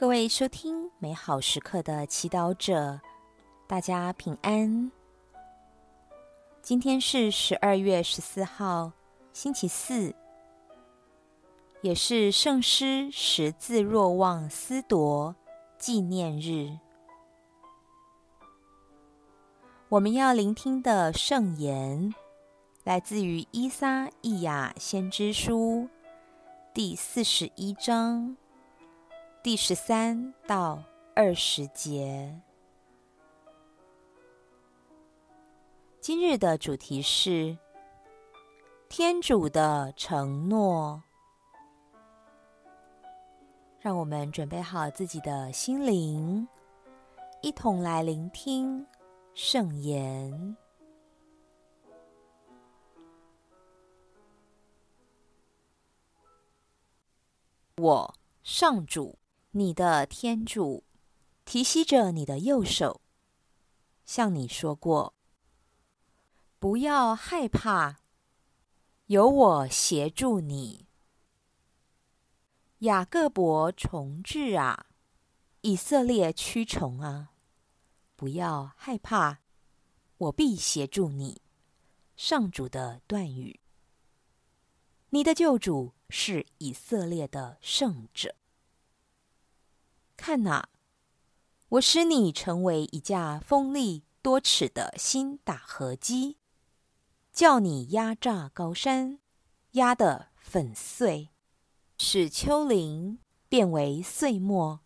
各位收听美好时刻的祈祷者，大家平安。今天是十二月十四号，星期四，也是圣师十字若望思铎纪念日。我们要聆听的圣言，来自于伊撒意亚先知书第四十一章。第十三到二十节，今日的主题是天主的承诺。让我们准备好自己的心灵，一同来聆听圣言。我上主。你的天主提携着你的右手，向你说过：“不要害怕，有我协助你。”雅各伯重置啊，以色列驱虫啊，不要害怕，我必协助你。上主的断语。你的救主是以色列的圣者。看哪，我使你成为一架锋利多齿的新打禾机，叫你压榨高山，压得粉碎，使丘陵变为碎末。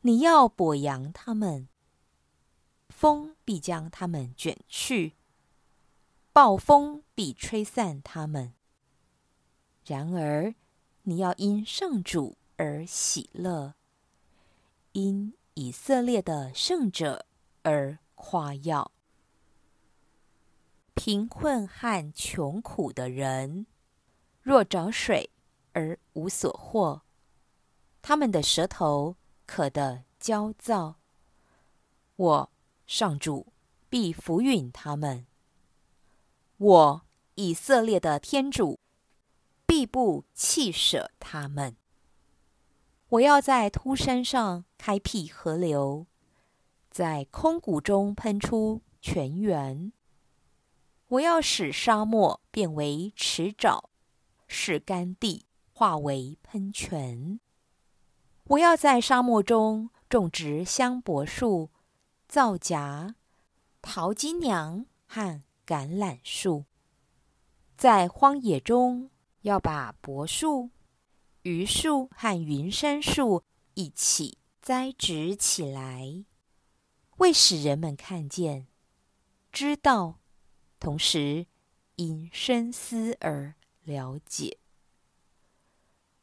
你要簸扬他们，风必将他们卷去，暴风必吹散他们。然而，你要因圣主而喜乐。因以色列的圣者而夸耀，贫困和穷苦的人若找水而无所获，他们的舌头渴得焦躁，我上主必扶允他们，我以色列的天主必不弃舍他们。我要在秃山上开辟河流，在空谷中喷出泉源。我要使沙漠变为池沼，使干地化为喷泉。我要在沙漠中种植香柏树、皂荚、桃金娘和橄榄树。在荒野中要把柏树。榆树和云杉树一起栽植起来，为使人们看见、知道，同时因深思而了解。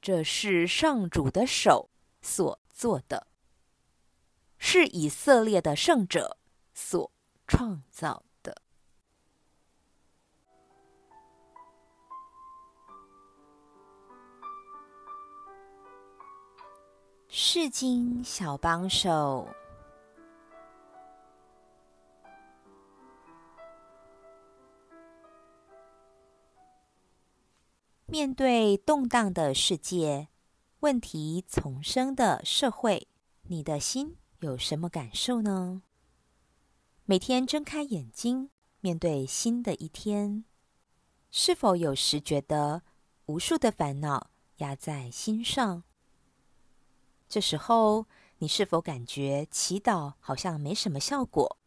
这是上主的手所做的，是以色列的圣者所创造。世经小帮手。面对动荡的世界、问题丛生的社会，你的心有什么感受呢？每天睁开眼睛，面对新的一天，是否有时觉得无数的烦恼压在心上？这时候，你是否感觉祈祷好像没什么效果，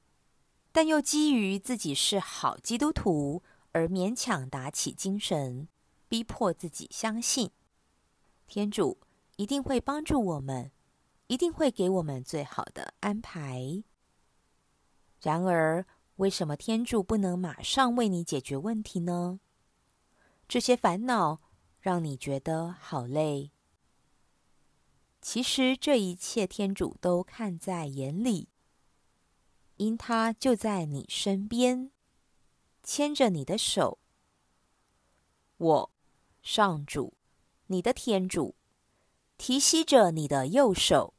但又基于自己是好基督徒而勉强打起精神，逼迫自己相信天主一定会帮助我们，一定会给我们最好的安排？然而，为什么天主不能马上为你解决问题呢？这些烦恼让你觉得好累。其实这一切，天主都看在眼里，因他就在你身边，牵着你的手。我，上主，你的天主，提携着你的右手，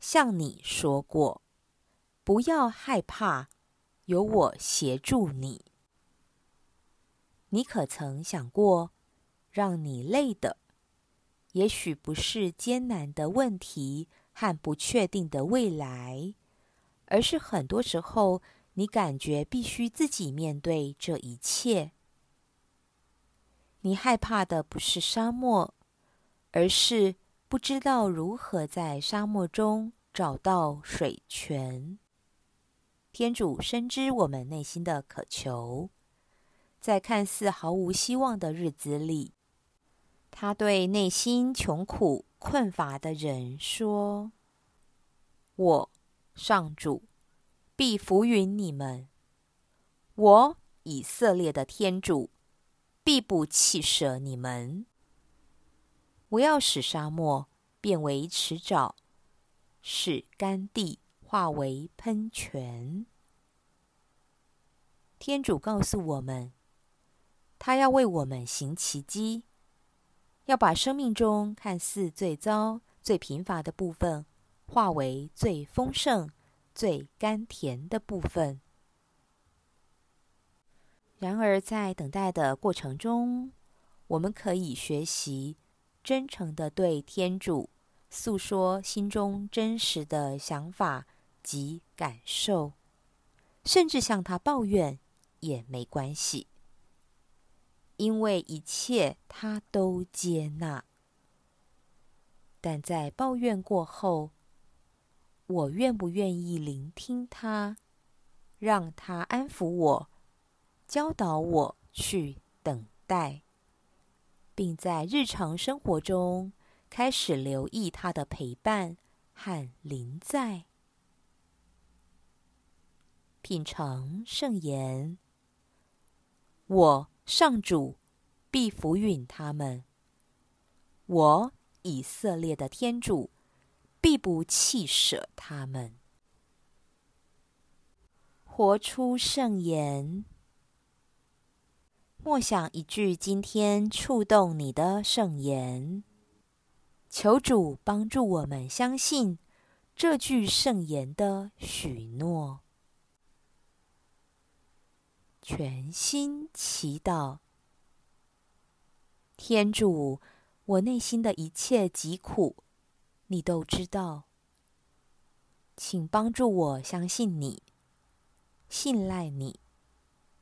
向你说过：不要害怕，有我协助你。你可曾想过，让你累的？也许不是艰难的问题和不确定的未来，而是很多时候你感觉必须自己面对这一切。你害怕的不是沙漠，而是不知道如何在沙漠中找到水泉。天主深知我们内心的渴求，在看似毫无希望的日子里，他对内心穷苦困乏的人说：“我，上主，必扶允你们。我，以色列的天主。”必不弃舍你们。我要使沙漠变为池沼，使干地化为喷泉。天主告诉我们，他要为我们行奇迹，要把生命中看似最糟、最贫乏的部分，化为最丰盛、最甘甜的部分。然而，在等待的过程中，我们可以学习真诚地对天主诉说心中真实的想法及感受，甚至向他抱怨也没关系，因为一切他都接纳。但在抱怨过后，我愿不愿意聆听他，让他安抚我？教导我去等待，并在日常生活中开始留意他的陪伴和临在。品尝圣言，我上主必扶允他们，我以色列的天主必不弃舍他们。活出圣言。默想一句今天触动你的圣言，求主帮助我们相信这句圣言的许诺。全心祈祷，天主，我内心的一切疾苦，你都知道，请帮助我相信你，信赖你，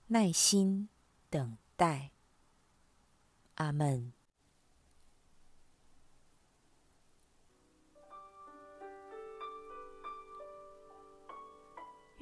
耐心等。待，阿门。